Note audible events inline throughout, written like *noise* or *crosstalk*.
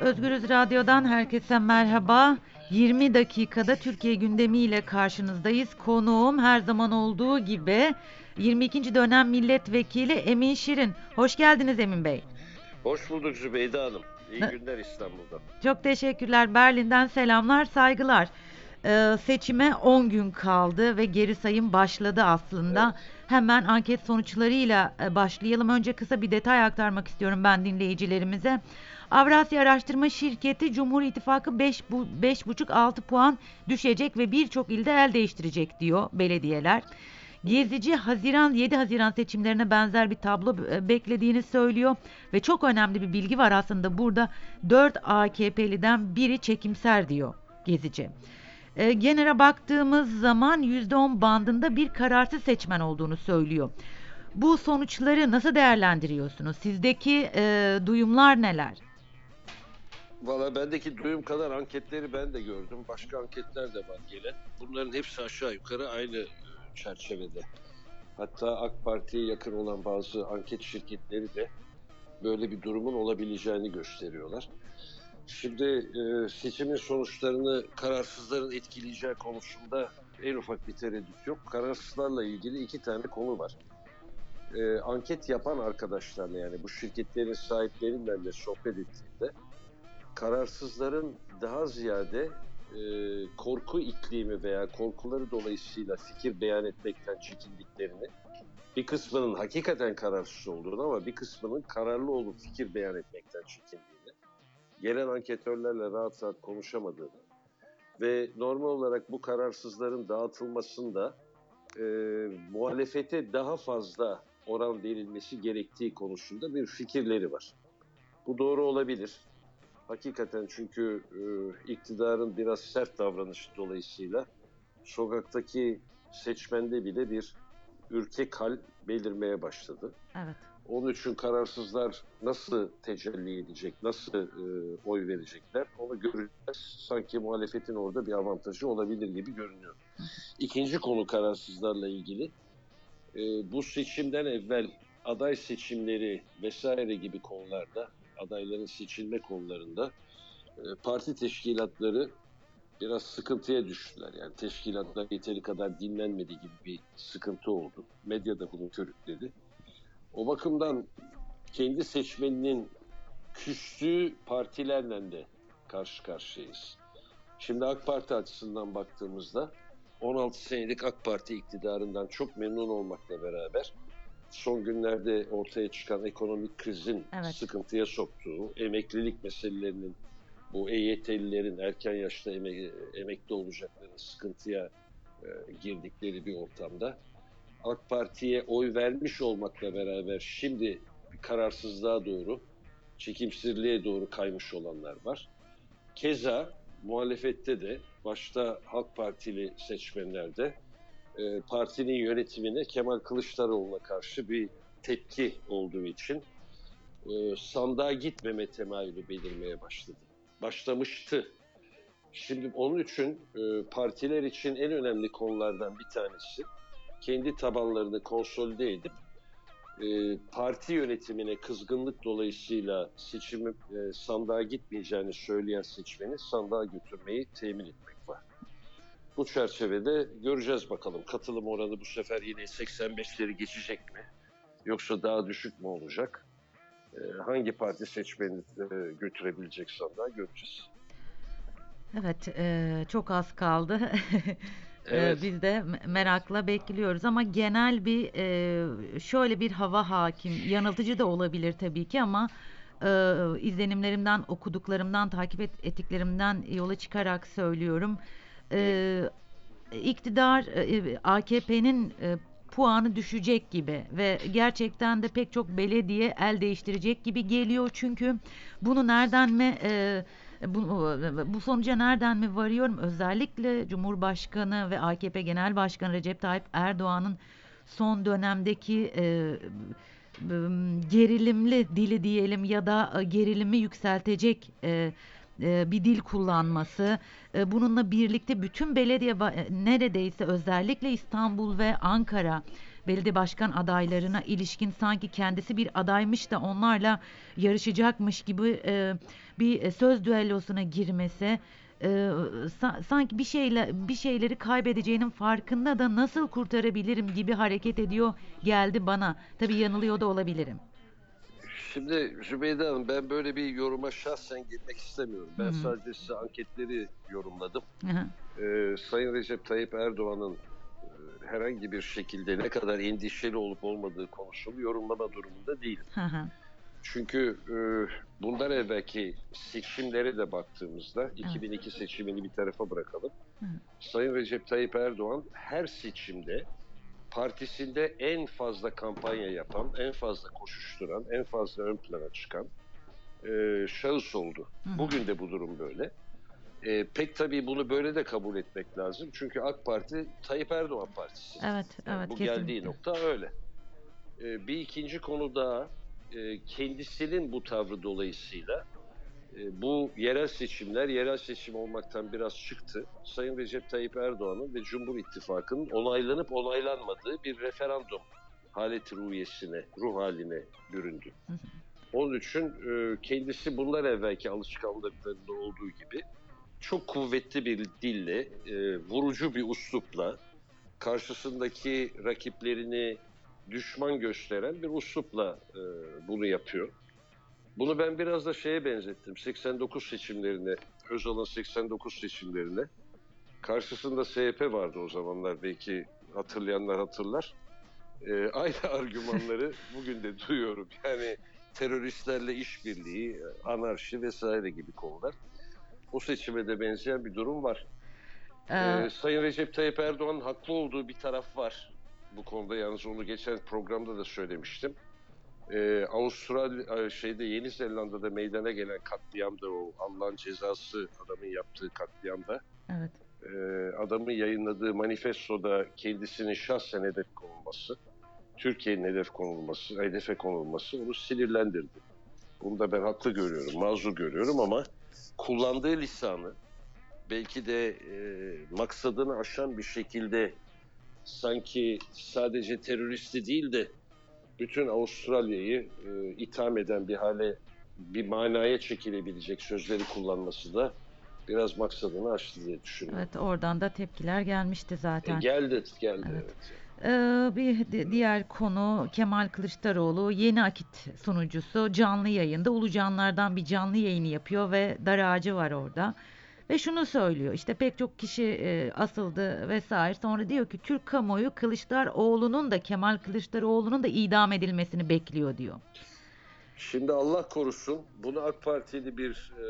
Özgürüz Radyo'dan herkese merhaba. 20 dakikada Türkiye gündemiyle karşınızdayız. Konuğum her zaman olduğu gibi 22. dönem milletvekili Emin Şirin. Hoş geldiniz Emin Bey. Hoş bulduk Zübeyde Hanım. İyi günler İstanbul'da. Çok teşekkürler. Berlin'den selamlar, saygılar. Ee, seçime 10 gün kaldı ve geri sayım başladı aslında. Hemen anket sonuçlarıyla e, başlayalım. Önce kısa bir detay aktarmak istiyorum ben dinleyicilerimize. Avrasya Araştırma Şirketi Cumhur İttifakı 5,5-6 puan düşecek ve birçok ilde el değiştirecek diyor belediyeler. Gezici Haziran 7 Haziran seçimlerine benzer bir tablo e, beklediğini söylüyor ve çok önemli bir bilgi var aslında burada 4 AKP'liden biri çekimser diyor Gezici. E, genele baktığımız zaman %10 bandında bir kararsız seçmen olduğunu söylüyor. Bu sonuçları nasıl değerlendiriyorsunuz? Sizdeki e, duyumlar neler? Valla bendeki duyum kadar anketleri ben de gördüm. Başka anketler de var gelen. Bunların hepsi aşağı yukarı aynı e, çerçevede. Hatta AK Parti'ye yakın olan bazı anket şirketleri de böyle bir durumun olabileceğini gösteriyorlar. Şimdi e, seçimin sonuçlarını kararsızların etkileyeceği konusunda en ufak bir tereddüt yok. Kararsızlarla ilgili iki tane konu var. E, anket yapan arkadaşlarla yani bu şirketlerin sahipleriyle de sohbet ettiğimde kararsızların daha ziyade e, korku iklimi veya korkuları dolayısıyla fikir beyan etmekten çekindiklerini, bir kısmının hakikaten kararsız olduğunu ama bir kısmının kararlı olup fikir beyan etmekten çekindiğini, gelen anketörlerle rahat rahat konuşamadığını ve normal olarak bu kararsızların dağıtılmasında e, muhalefete daha fazla oran verilmesi gerektiği konusunda bir fikirleri var. Bu doğru olabilir. Hakikaten çünkü e, iktidarın biraz sert davranışı dolayısıyla sokaktaki seçmende bile bir ürkek hal belirmeye başladı. Evet. Onun için kararsızlar nasıl tecelli edecek, nasıl e, oy verecekler onu göreceğiz. Sanki muhalefetin orada bir avantajı olabilir gibi görünüyor. İkinci konu kararsızlarla ilgili. E, bu seçimden evvel aday seçimleri vesaire gibi konularda, adayların seçilme konularında e, parti teşkilatları biraz sıkıntıya düştüler. Yani teşkilatlar yeteri kadar dinlenmedi gibi bir sıkıntı oldu. Medya da bunu körükledi. O bakımdan kendi seçmeninin küstüğü partilerle de karşı karşıyayız. Şimdi AK Parti açısından baktığımızda 16 senelik AK Parti iktidarından çok memnun olmakla beraber son günlerde ortaya çıkan ekonomik krizin Evet. sıkıntıya soktuğu, emeklilik meselelerinin bu EYT'lilerin erken yaşta eme- emekli olacakların sıkıntıya e, girdikleri bir ortamda AK Parti'ye oy vermiş olmakla beraber şimdi kararsızlığa doğru, çekimsizliğe doğru kaymış olanlar var. Keza muhalefette de başta Halk Partili seçmenlerde e, partinin yönetimine Kemal Kılıçdaroğlu'na karşı bir tepki olduğu için e, sandığa gitmeme temayülü belirmeye başladı. Başlamıştı. Şimdi onun için e, partiler için en önemli konulardan bir tanesi kendi tabanlarını konsolide edip e, parti yönetimine kızgınlık dolayısıyla seçimi e, sandığa gitmeyeceğini söyleyen seçmeni sandığa götürmeyi temin etmek var. Bu çerçevede göreceğiz bakalım katılım oranı bu sefer yine 85'leri geçecek mi? Yoksa daha düşük mü olacak? E, hangi parti seçmeni e, götürebilecek sandığa göreceğiz. Evet, e, çok az kaldı. *laughs* E, Evet. Biz de me- merakla bekliyoruz ama genel bir e, şöyle bir hava hakim. Yanıltıcı da olabilir tabii ki ama e, izlenimlerimden, okuduklarımdan, takip et, ettiklerimden yola çıkarak söylüyorum. E, iktidar AKP'nin puanı düşecek gibi ve gerçekten de pek çok belediye el değiştirecek gibi geliyor çünkü bunu nereden mi e, bu, bu sonuca nereden mi varıyorum? Özellikle Cumhurbaşkanı ve AKP Genel Başkanı Recep Tayyip Erdoğan'ın son dönemdeki e, gerilimli dili diyelim ya da e, gerilimi yükseltecek e, e, bir dil kullanması, e, bununla birlikte bütün belediye e, neredeyse özellikle İstanbul ve Ankara belediye başkan adaylarına ilişkin sanki kendisi bir adaymış da onlarla yarışacakmış gibi e, bir söz düellosuna girmesi e, sa- sanki bir şeyle bir şeyleri kaybedeceğinin farkında da nasıl kurtarabilirim gibi hareket ediyor geldi bana. Tabii yanılıyor da olabilirim. Şimdi Zübeyde Hanım ben böyle bir yoruma şahsen girmek istemiyorum. Ben Hı hı. sadece size anketleri yorumladım. Hı hı, Ee, Sayın Recep Tayyip Erdoğan'ın herhangi bir şekilde ne kadar endişeli olup olmadığı konusunu yorumlama durumunda değil. hı hı, Çünkü e, bundan evvelki seçimlere de baktığımızda 2002 seçimini bir tarafa bırakalım. Hı. Sayın Recep Tayyip Erdoğan her seçimde partisinde en fazla kampanya yapan, en fazla koşuşturan, en fazla ön plana çıkan e, şahıs oldu. Hı. Bugün de bu durum böyle. E, pek tabii bunu böyle de kabul etmek lazım. Çünkü AK Parti Tayyip Erdoğan Partisi. Evet, Yani evet bu kesinlikle. geldiği nokta öyle. Ee, bir ikinci konu daha e, kendisinin bu tavrı dolayısıyla e, bu yerel seçimler yerel seçim olmaktan biraz çıktı. Sayın Recep Tayyip Erdoğan'ın ve Cumhur İttifakı'nın onaylanıp onaylanmadığı bir referandum haleti ruhiyesine, ruh haline büründü. Onun için e, kendisi bunlar evvelki alışkanlıklarında olduğu gibi çok kuvvetli bir dille, e, vurucu bir uslupla, karşısındaki rakiplerini düşman gösteren bir uslupla e, bunu yapıyor. Bunu ben biraz da şeye benzettim. 89 seçimlerine, Özal'ın 89 seçimlerine. Karşısında SHP vardı o zamanlar belki hatırlayanlar hatırlar. E, aynı *laughs* argümanları bugün de duyuyorum. Yani teröristlerle işbirliği, anarşi vesaire gibi konular. O seçime de benzeyen bir durum var. Ee, Ee, Sayın Recep Tayyip Erdoğan'ın haklı olduğu bir taraf var. Bu konuda yalnız onu geçen programda da söylemiştim. Ee, Avustralya şeyde Yeni Zelanda'da meydana gelen katliamda o Allah'ın cezası adamın yaptığı katliamda evet. e, adamın yayınladığı manifestoda kendisinin şahsen hedef konulması, Türkiye'nin hedef konulması, hedefe konulması onu sinirlendirdi. Bunu da ben haklı görüyorum, mazur görüyorum ama kullandığı lisanı belki de e, maksadını aşan bir şekilde sanki sadece teröristi değil de bütün Avustralya'yı e, itham eden bir hale, bir manaya çekilebilecek sözleri kullanması da biraz maksadını aştı diye düşünüyorum. Evet oradan da tepkiler gelmişti E, zaten. geldi, geldi. Evet. Evet. Ee, bir di- diğer konu Kemal Kılıçdaroğlu yeni akit sunucusu canlı yayında Ulucanlardan bir canlı yayını yapıyor ve dar ağacı var orada. Ve şunu söylüyor işte pek çok kişi e, asıldı vesaire sonra diyor ki Türk kamuoyu Kılıçdaroğlu'nun da Kemal Kılıçdaroğlu'nun da idam edilmesini bekliyor diyor. Şimdi Allah korusun bunu AK Partili bir e,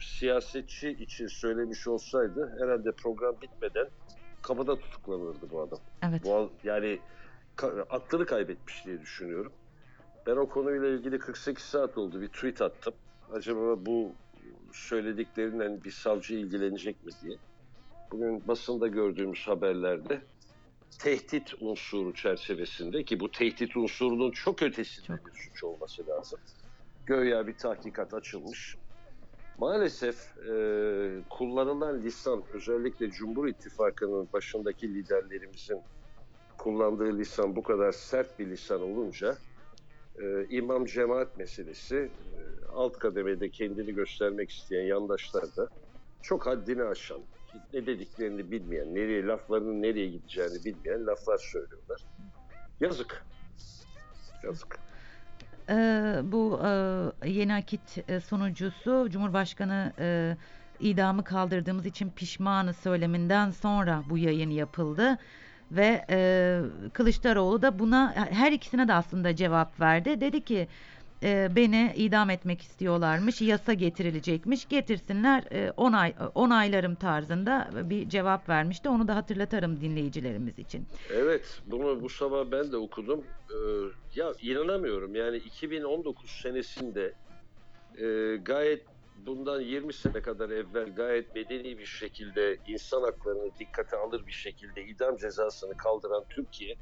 siyasetçi için söylemiş olsaydı herhalde program bitmeden kapıda tutuklanırdı bu adam. Evet. Bu, yani ka- aklını kaybetmiş diye düşünüyorum. Ben o konuyla ilgili 48 saat oldu bir tweet attım. Acaba bu söylediklerinden bir savcı ilgilenecek mi diye. Bugün basında gördüğümüz haberlerde tehdit unsuru çerçevesinde ki bu tehdit unsurunun çok ötesinde Çok. bir suç olması lazım. Göya bir tahkikat açılmış. Maalesef e, kullanılan lisan özellikle Cumhur İttifakı'nın başındaki liderlerimizin kullandığı lisan bu kadar sert bir lisan olunca e, imam cemaat meselesi e, alt kademede kendini göstermek isteyen yandaşlar da çok haddini aşan, ne dediklerini bilmeyen, nereye laflarının nereye gideceğini bilmeyen laflar söylüyorlar. Yazık. Yazık. Ee, bu e, yeni akit e, sunucusu Cumhurbaşkanı e, idamı kaldırdığımız için pişmanı söyleminden sonra bu yayın yapıldı ve e, Kılıçdaroğlu da buna her ikisine de aslında cevap verdi. Dedi ki e, beni idam etmek istiyorlarmış, yasa getirilecekmiş, getirsinler e, onay onaylarım tarzında bir cevap vermişti. Onu da hatırlatarım dinleyicilerimiz için. Evet, bunu bu sabah ben de okudum. Ee, ya inanamıyorum yani 2019 senesinde e, gayet bundan 20 sene kadar evvel gayet medeni bir şekilde insan haklarını dikkate alır bir şekilde idam cezasını kaldıran Türkiye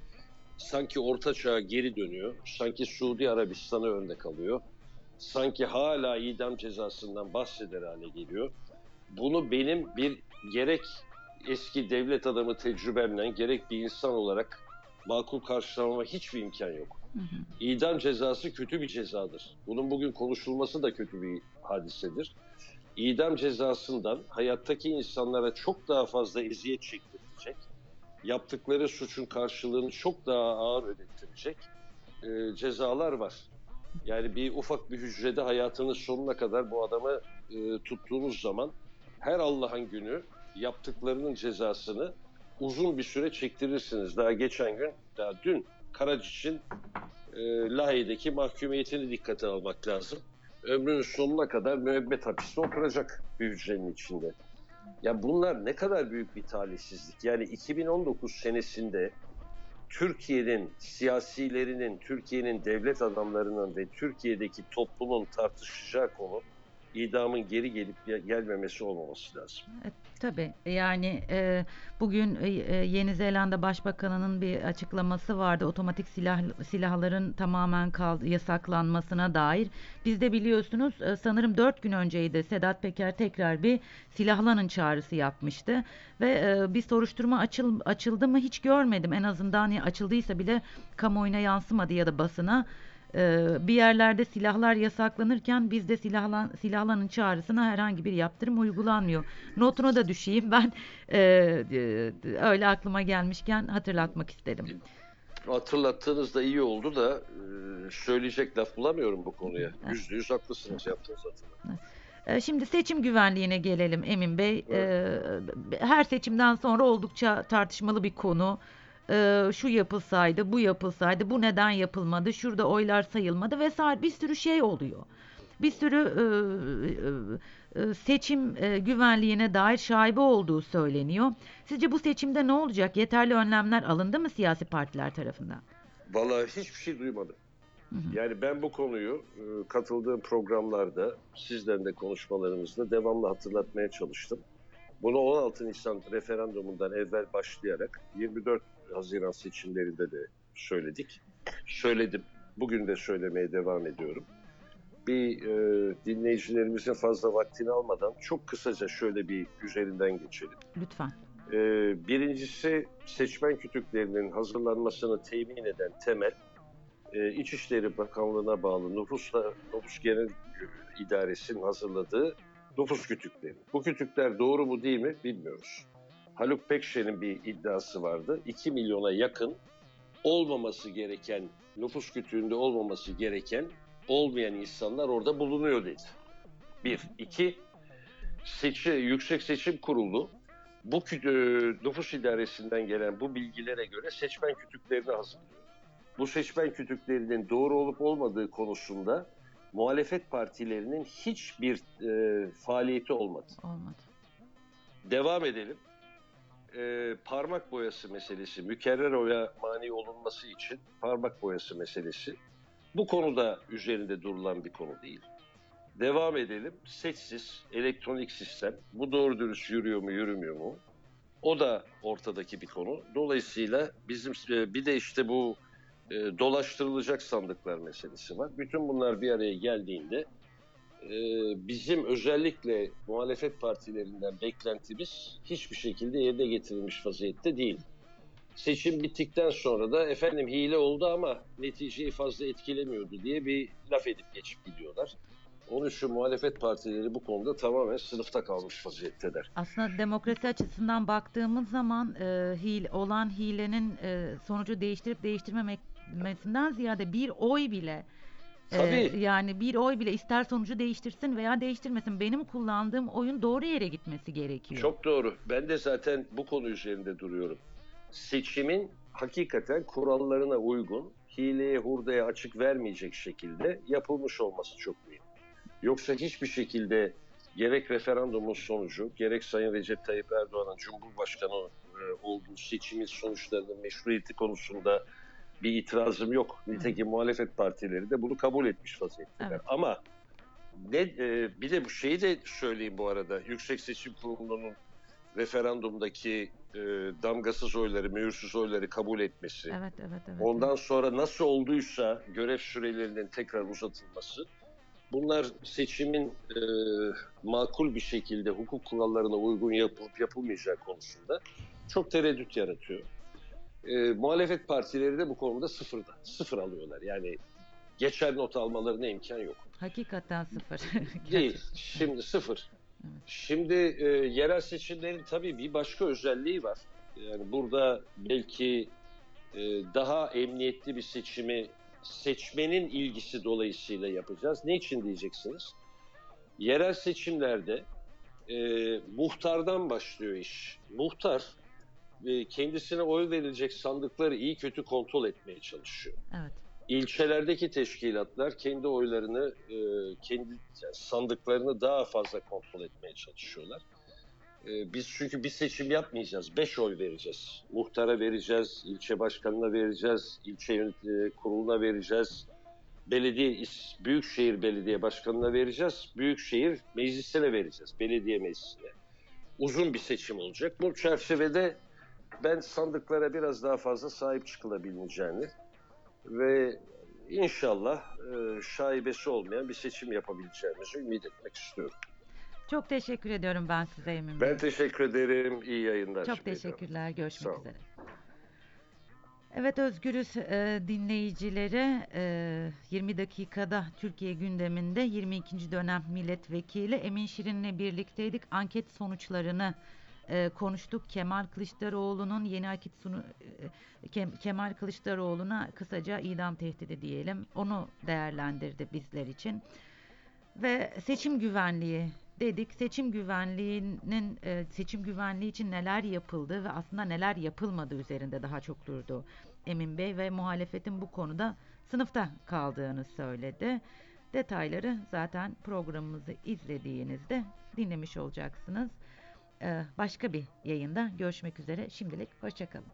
sanki orta çağa geri dönüyor. Sanki Suudi Arabistan'a örnek alıyor. sanki hala idam cezasından bahseder hale geliyor. Bunu benim bir gerek eski devlet adamı tecrübemle gerek bir insan olarak makul karşılamama hiçbir imkan yok. Hı hı. İdam cezası kötü bir cezadır. Bunun bugün konuşulması da kötü bir hadisedir. İdam cezasından hayattaki insanlara çok daha fazla eziyet çektirecek, yaptıkları suçun karşılığını çok daha ağır ödettirecek e, cezalar var. Yani bir ufak bir hücrede hayatının sonuna kadar bu adamı e, tuttuğunuz zaman her Allah'ın günü yaptıklarının cezasını uzun bir süre çektirirsiniz. Daha geçen gün, daha dün Karaciç'in e, Lahey'deki mahkumiyetini dikkate almak lazım. Ömrünün sonuna kadar müebbet hapiste oturacak bir hücrenin içinde. Ya bunlar ne kadar büyük bir talihsizlik. Yani 2019 senesinde Türkiye'nin siyasilerinin, Türkiye'nin devlet adamlarının ve Türkiye'deki toplumun tartışacağı konu idamın geri gelip gel- gelmemesi olmaması lazım. Tabii yani e, bugün e, e, Yeni Zelanda Başbakanı'nın bir açıklaması vardı otomatik silah silahların tamamen kal- yasaklanmasına dair. Biz de biliyorsunuz e, sanırım 4 gün önceydi Sedat Peker tekrar bir silahlanın çağrısı yapmıştı ve e, bir soruşturma açıl, açıldı mı hiç görmedim en azından ya açıldıysa bile kamuoyuna yansımadı ya da basına. E, bir yerlerde silahlar yasaklanırken bizde silahlan, silahlanın çağrısına herhangi bir yaptırım uygulanmıyor. Notuna da düşeyim *laughs* ben e, e, öyle aklıma gelmişken hatırlatmak istedim. Hatırlattığınız da iyi oldu da e, söyleyecek laf bulamıyorum bu konuya. Yüzde yüz haklısınız yaptığınız hatırlatma. E, Şimdi seçim güvenliğine gelelim Emin Bey. E, Her seçimden sonra oldukça tartışmalı bir konu. E, Şu yapılsaydı, bu yapılsaydı, bu neden yapılmadı, şurada oylar sayılmadı vesaire bir sürü şey oluyor. Bir sürü e, e, e, seçim e, güvenliğine dair şaibe olduğu söyleniyor. Sizce bu seçimde ne olacak? Yeterli önlemler alındı mı siyasi partiler tarafından? Vallahi hiçbir şey duymadım. Hı hı. Yani ben bu konuyu e, katıldığım programlarda, sizden de konuşmalarımızda devamlı hatırlatmaya çalıştım. Bunu 16 Nisan referandumundan evvel başlayarak 24 Haziran seçimlerinde de söyledik. Söyledim. Bugün de söylemeye devam ediyorum. Bir e, dinleyicilerimizin fazla vaktini almadan çok kısaca şöyle bir üzerinden geçelim. Lütfen. Ee, birincisi seçmen kütüklerinin hazırlanmasını temin eden temel e, İçişleri Bakanlığı'na bağlı nüfusla nüfus genel idaresinin hazırladığı nüfus kütükleri. Bu kütükler doğru mu değil mi bilmiyoruz. Haluk Pekşen'in bir iddiası vardı. 2 milyona yakın olmaması gereken, nüfus kütüğünde olmaması gereken olmayan insanlar orada bulunuyor dedi. Bir. iki seçi, Yüksek Seçim Kurulu bu e, nüfus idaresinden gelen bu bilgilere göre seçmen kütüklerini hazırlıyor. Bu seçmen kütüklerinin doğru olup olmadığı konusunda muhalefet partilerinin hiçbir e, faaliyeti olmadı. Olmadı. Devam edelim. E, parmak boyası meselesi, mükerrer oya mani olunması için parmak boyası meselesi. Bu konuda üzerinde durulan bir konu değil. Devam edelim. Seçsiz elektronik sistem. Bu doğru dürüst yürüyor mu, yürümüyor mu? O da ortadaki bir konu. Dolayısıyla bizim e, bir de işte bu e, dolaştırılacak sandıklar meselesi var. Bütün bunlar bir araya geldiğinde e, bizim özellikle muhalefet partilerinden beklentimiz hiçbir şekilde yerine getirilmiş vaziyette değil. Seçim bittikten sonra da efendim hile oldu ama neticeyi fazla etkilemiyordu diye bir laf edip geçip gidiyorlar. Onun için muhalefet partileri bu konuda tamamen sınıfta kalmış vaziyetteler. Aslında demokrasi açısından baktığımız zaman e, hile, olan hilenin e, sonucu değiştirip değiştirmemesinden ziyade bir oy bile e, Tabii. yani bir oy bile ister sonucu değiştirsin veya değiştirmesin benim kullandığım oyun doğru yere gitmesi gerekiyor. Çok doğru. Ben de zaten bu konu üzerinde duruyorum. Seçimin hakikaten kurallarına uygun, hileye hurdaya açık vermeyecek şekilde yapılmış olması çok mühim. Yoksa hiçbir şekilde gerek referandumun sonucu, gerek Sayın Recep Tayyip Erdoğan'ın Cumhurbaşkanı e, olduğu seçimin sonuçlarının meşruiyeti konusunda bir itirazım yok. Nitekim muhalefet partileri de bunu kabul etmiş vaziyetteler. Evet. Ama ne e, bir de bu şeyi de söyleyeyim bu arada. Yüksek Seçim Kurulu'nun referandumdaki e, damgasız oyları, mühürsüz oyları kabul etmesi. Evet evet evet. Ondan sonra nasıl olduysa görev sürelerinin tekrar uzatılması bunlar seçimin e, makul bir şekilde hukuk kurallarına uygun yapılıp yapılmayacağı konusunda çok tereddüt yaratıyor. E, muhalefet partileri de bu konuda sıfırda. Sıfır alıyorlar. Yani geçer not almalarına imkan yok. Hakikaten sıfır. *laughs* Değil. Şimdi sıfır. Evet. Şimdi e, yerel seçimlerin tabii bir başka özelliği var. Yani burada belki e, daha emniyetli bir seçimi seçmenin ilgisi dolayısıyla yapacağız. Ne için diyeceksiniz? Yerel seçimlerde e, muhtardan başlıyor iş. Muhtar e, kendisine oy verilecek sandıkları iyi kötü kontrol etmeye çalışıyor Evet. ilçelerdeki teşkilatlar kendi oylarını, e, kendi yani sandıklarını daha fazla kontrol etmeye çalışıyorlar. E, biz çünkü bir seçim yapmayacağız. Beş oy vereceğiz. Muhtara vereceğiz, ilçe başkanına vereceğiz, ilçe yönet- kuruluna vereceğiz. Belediye, Büyükşehir Belediye Başkanı'na vereceğiz. Büyükşehir Meclisi'ne vereceğiz. Belediye Meclisi'ne. Uzun bir seçim olacak. Bu çerçevede ben sandıklara biraz daha fazla sahip çıkılabileceğini ve inşallah e, şaibesi olmayan bir seçim yapabileceğimizi ümit etmek istiyorum. Çok teşekkür ediyorum ben size Emin Bey. Ben teşekkür ederim. İyi yayınlar. Çok teşekkürler. Görüşmek Sağ ol. üzere. Evet Özgürüz e, dinleyicilere e, 20 dakikada Türkiye gündeminde 22. dönem milletvekili Emin Şirin'le birlikteydik. Anket sonuçlarını e, konuştuk. Kemal Kılıçdaroğlu'nun yeni anket sonu e, Kem- Kemal Kılıçdaroğlu'na kısaca idam tehdidi diyelim. Onu değerlendirdi bizler için. Ve seçim güvenliği dedik. Seçim güvenliğinin e, seçim güvenliği için neler yapıldı ve aslında neler yapılmadı üzerinde daha çok durdu Emin Bey ve muhalefetin bu konuda sınıfta kaldığını söyledi. Detayları zaten programımızı izlediğinizde dinlemiş olacaksınız. Ee, başka bir yayında görüşmek üzere. Şimdilik hoşçakalın.